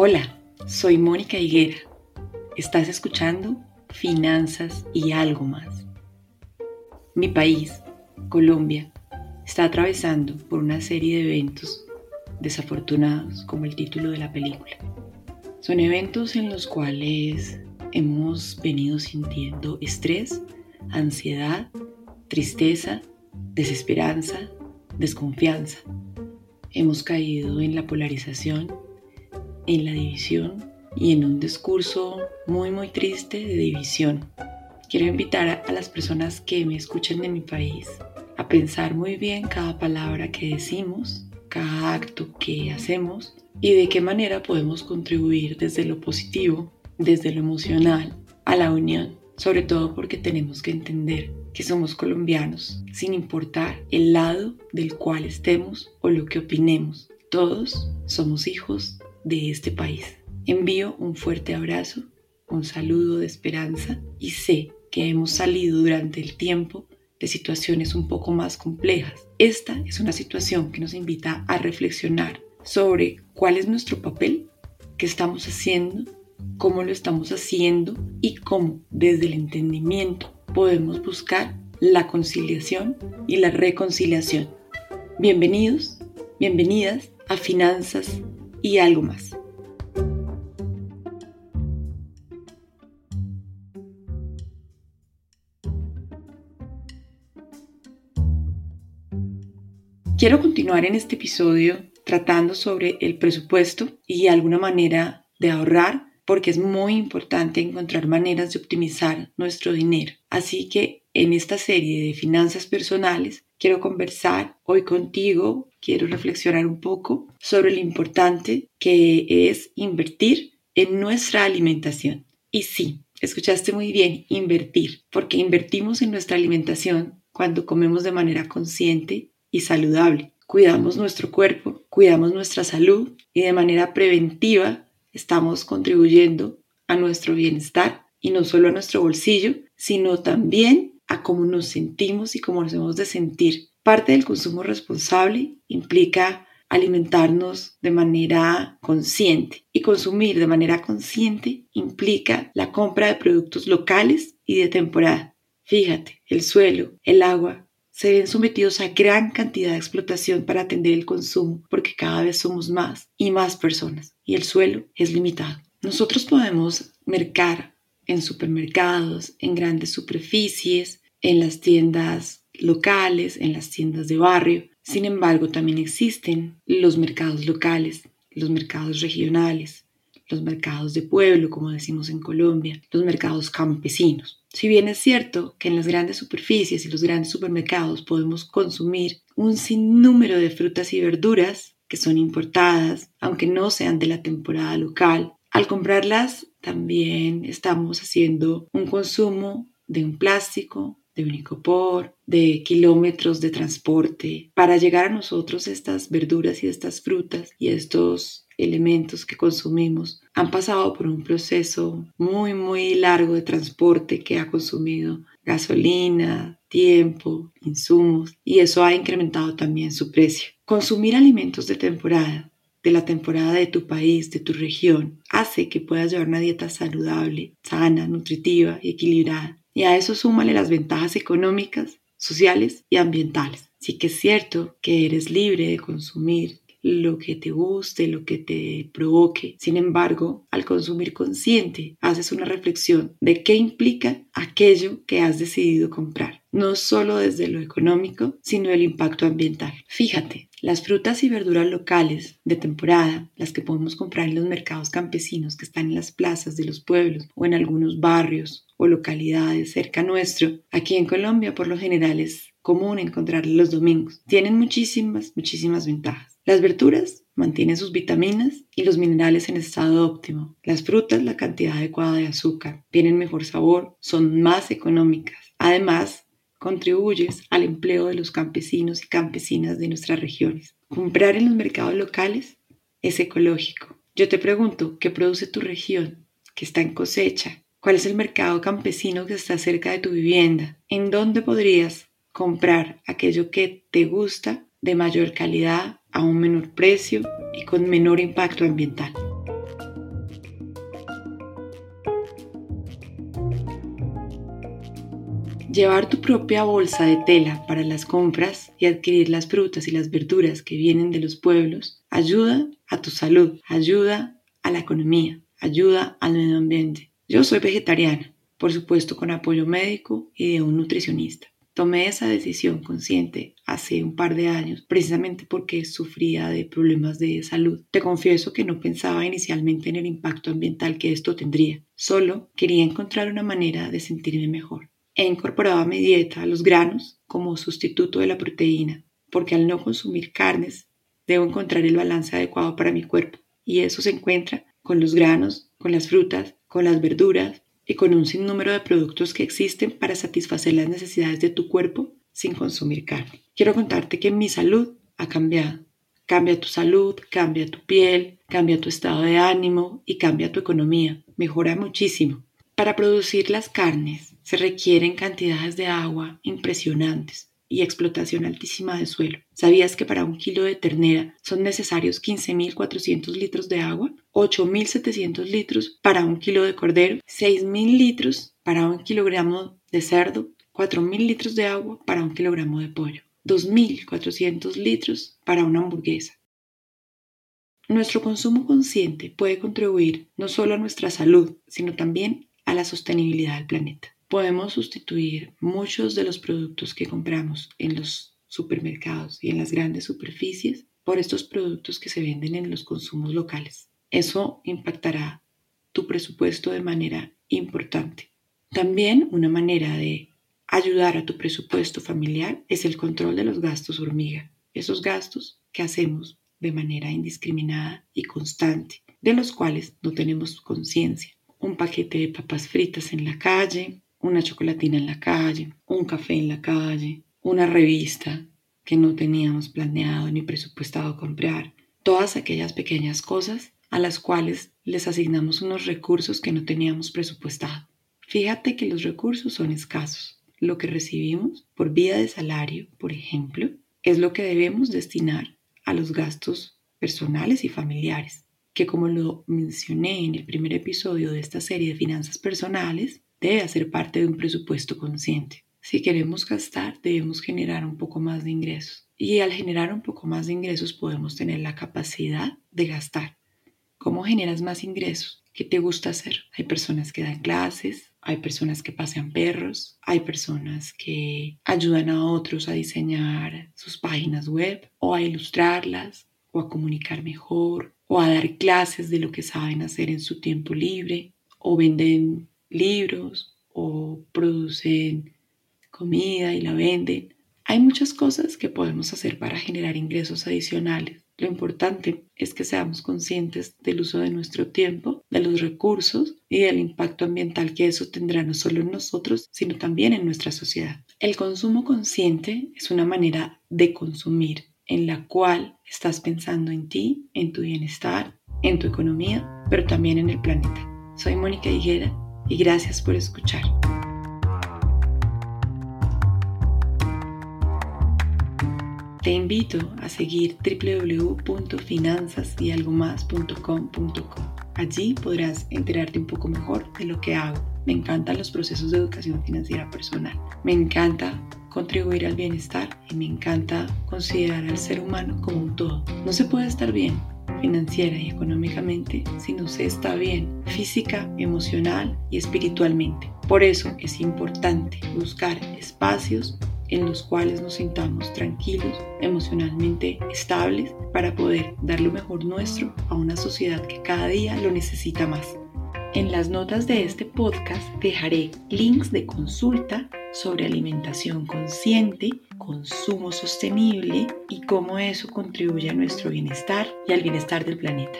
Hola, soy Mónica Higuera. Estás escuchando Finanzas y algo más. Mi país, Colombia, está atravesando por una serie de eventos desafortunados como el título de la película. Son eventos en los cuales hemos venido sintiendo estrés, ansiedad, tristeza, desesperanza, desconfianza. Hemos caído en la polarización, en la división y en un discurso muy muy triste de división. Quiero invitar a las personas que me escuchen de mi país a pensar muy bien cada palabra que decimos, cada acto que hacemos y de qué manera podemos contribuir desde lo positivo, desde lo emocional, a la unión, sobre todo porque tenemos que entender que somos colombianos, sin importar el lado del cual estemos o lo que opinemos. Todos somos hijos de este país. Envío un fuerte abrazo, un saludo de esperanza y sé que hemos salido durante el tiempo de situaciones un poco más complejas. Esta es una situación que nos invita a reflexionar sobre cuál es nuestro papel, qué estamos haciendo, cómo lo estamos haciendo y cómo desde el entendimiento podemos buscar la conciliación y la reconciliación. Bienvenidos, bienvenidas a Finanzas y algo más. Quiero continuar en este episodio tratando sobre el presupuesto y alguna manera de ahorrar porque es muy importante encontrar maneras de optimizar nuestro dinero. Así que en esta serie de finanzas personales quiero conversar hoy contigo, quiero reflexionar un poco sobre lo importante que es invertir en nuestra alimentación. Y sí, escuchaste muy bien, invertir, porque invertimos en nuestra alimentación cuando comemos de manera consciente y saludable. Cuidamos nuestro cuerpo, cuidamos nuestra salud y de manera preventiva estamos contribuyendo a nuestro bienestar y no solo a nuestro bolsillo, sino también a cómo nos sentimos y cómo nos hemos de sentir. Parte del consumo responsable implica alimentarnos de manera consciente y consumir de manera consciente implica la compra de productos locales y de temporada. Fíjate, el suelo, el agua, se ven sometidos a gran cantidad de explotación para atender el consumo porque cada vez somos más y más personas y el suelo es limitado. Nosotros podemos mercar en supermercados, en grandes superficies, en las tiendas locales, en las tiendas de barrio. Sin embargo, también existen los mercados locales, los mercados regionales, los mercados de pueblo, como decimos en Colombia, los mercados campesinos. Si bien es cierto que en las grandes superficies y los grandes supermercados podemos consumir un sinnúmero de frutas y verduras que son importadas, aunque no sean de la temporada local, al comprarlas también estamos haciendo un consumo de un plástico, de un icopor, de kilómetros de transporte para llegar a nosotros estas verduras y estas frutas y estos elementos que consumimos han pasado por un proceso muy, muy largo de transporte que ha consumido gasolina, tiempo, insumos y eso ha incrementado también su precio. Consumir alimentos de temporada, de la temporada de tu país, de tu región, hace que puedas llevar una dieta saludable, sana, nutritiva y equilibrada. Y a eso súmale las ventajas económicas, sociales y ambientales. Sí que es cierto que eres libre de consumir lo que te guste, lo que te provoque. Sin embargo, al consumir consciente, haces una reflexión de qué implica aquello que has decidido comprar, no solo desde lo económico, sino el impacto ambiental. Fíjate, las frutas y verduras locales de temporada, las que podemos comprar en los mercados campesinos que están en las plazas de los pueblos o en algunos barrios o localidades cerca nuestro, aquí en Colombia por lo general es común encontrarlas los domingos. Tienen muchísimas, muchísimas ventajas. Las verduras mantienen sus vitaminas y los minerales en estado óptimo. Las frutas la cantidad adecuada de azúcar, tienen mejor sabor, son más económicas. Además, contribuyes al empleo de los campesinos y campesinas de nuestras regiones. Comprar en los mercados locales es ecológico. Yo te pregunto, ¿qué produce tu región? ¿Qué está en cosecha? ¿Cuál es el mercado campesino que está cerca de tu vivienda? ¿En dónde podrías comprar aquello que te gusta de mayor calidad a un menor precio y con menor impacto ambiental. Llevar tu propia bolsa de tela para las compras y adquirir las frutas y las verduras que vienen de los pueblos ayuda a tu salud, ayuda a la economía, ayuda al medio ambiente. Yo soy vegetariana, por supuesto con apoyo médico y de un nutricionista. Tomé esa decisión consciente hace un par de años, precisamente porque sufría de problemas de salud. Te confieso que no pensaba inicialmente en el impacto ambiental que esto tendría, solo quería encontrar una manera de sentirme mejor. He incorporado a mi dieta los granos como sustituto de la proteína, porque al no consumir carnes debo encontrar el balance adecuado para mi cuerpo, y eso se encuentra con los granos, con las frutas, con las verduras y con un sinnúmero de productos que existen para satisfacer las necesidades de tu cuerpo sin consumir carne. Quiero contarte que mi salud ha cambiado. Cambia tu salud, cambia tu piel, cambia tu estado de ánimo y cambia tu economía. Mejora muchísimo. Para producir las carnes se requieren cantidades de agua impresionantes y explotación altísima de suelo. ¿Sabías que para un kilo de ternera son necesarios 15.400 litros de agua? 8.700 litros para un kilo de cordero, 6.000 litros para un kilogramo de cerdo, 4.000 litros de agua para un kilogramo de pollo, 2.400 litros para una hamburguesa. Nuestro consumo consciente puede contribuir no solo a nuestra salud, sino también a la sostenibilidad del planeta podemos sustituir muchos de los productos que compramos en los supermercados y en las grandes superficies por estos productos que se venden en los consumos locales. Eso impactará tu presupuesto de manera importante. También una manera de ayudar a tu presupuesto familiar es el control de los gastos hormiga, esos gastos que hacemos de manera indiscriminada y constante, de los cuales no tenemos conciencia. Un paquete de papas fritas en la calle, una chocolatina en la calle, un café en la calle, una revista que no teníamos planeado ni presupuestado comprar, todas aquellas pequeñas cosas a las cuales les asignamos unos recursos que no teníamos presupuestado. Fíjate que los recursos son escasos. Lo que recibimos por vía de salario, por ejemplo, es lo que debemos destinar a los gastos personales y familiares, que como lo mencioné en el primer episodio de esta serie de finanzas personales, debe hacer parte de un presupuesto consciente. Si queremos gastar, debemos generar un poco más de ingresos. Y al generar un poco más de ingresos podemos tener la capacidad de gastar. ¿Cómo generas más ingresos? ¿Qué te gusta hacer? Hay personas que dan clases, hay personas que pasean perros, hay personas que ayudan a otros a diseñar sus páginas web o a ilustrarlas o a comunicar mejor o a dar clases de lo que saben hacer en su tiempo libre o venden libros o producen comida y la venden. Hay muchas cosas que podemos hacer para generar ingresos adicionales. Lo importante es que seamos conscientes del uso de nuestro tiempo, de los recursos y del impacto ambiental que eso tendrá no solo en nosotros, sino también en nuestra sociedad. El consumo consciente es una manera de consumir en la cual estás pensando en ti, en tu bienestar, en tu economía, pero también en el planeta. Soy Mónica Higuera y gracias por escuchar. Te invito a seguir www.finanzasyalgomás.com.co. Allí podrás enterarte un poco mejor de lo que hago. Me encantan los procesos de educación financiera personal. Me encanta contribuir al bienestar y me encanta considerar al ser humano como un todo. No se puede estar bien financiera y económicamente si no se está bien física, emocional y espiritualmente. Por eso es importante buscar espacios en los cuales nos sintamos tranquilos, emocionalmente estables, para poder dar lo mejor nuestro a una sociedad que cada día lo necesita más. En las notas de este podcast dejaré links de consulta sobre alimentación consciente, consumo sostenible y cómo eso contribuye a nuestro bienestar y al bienestar del planeta.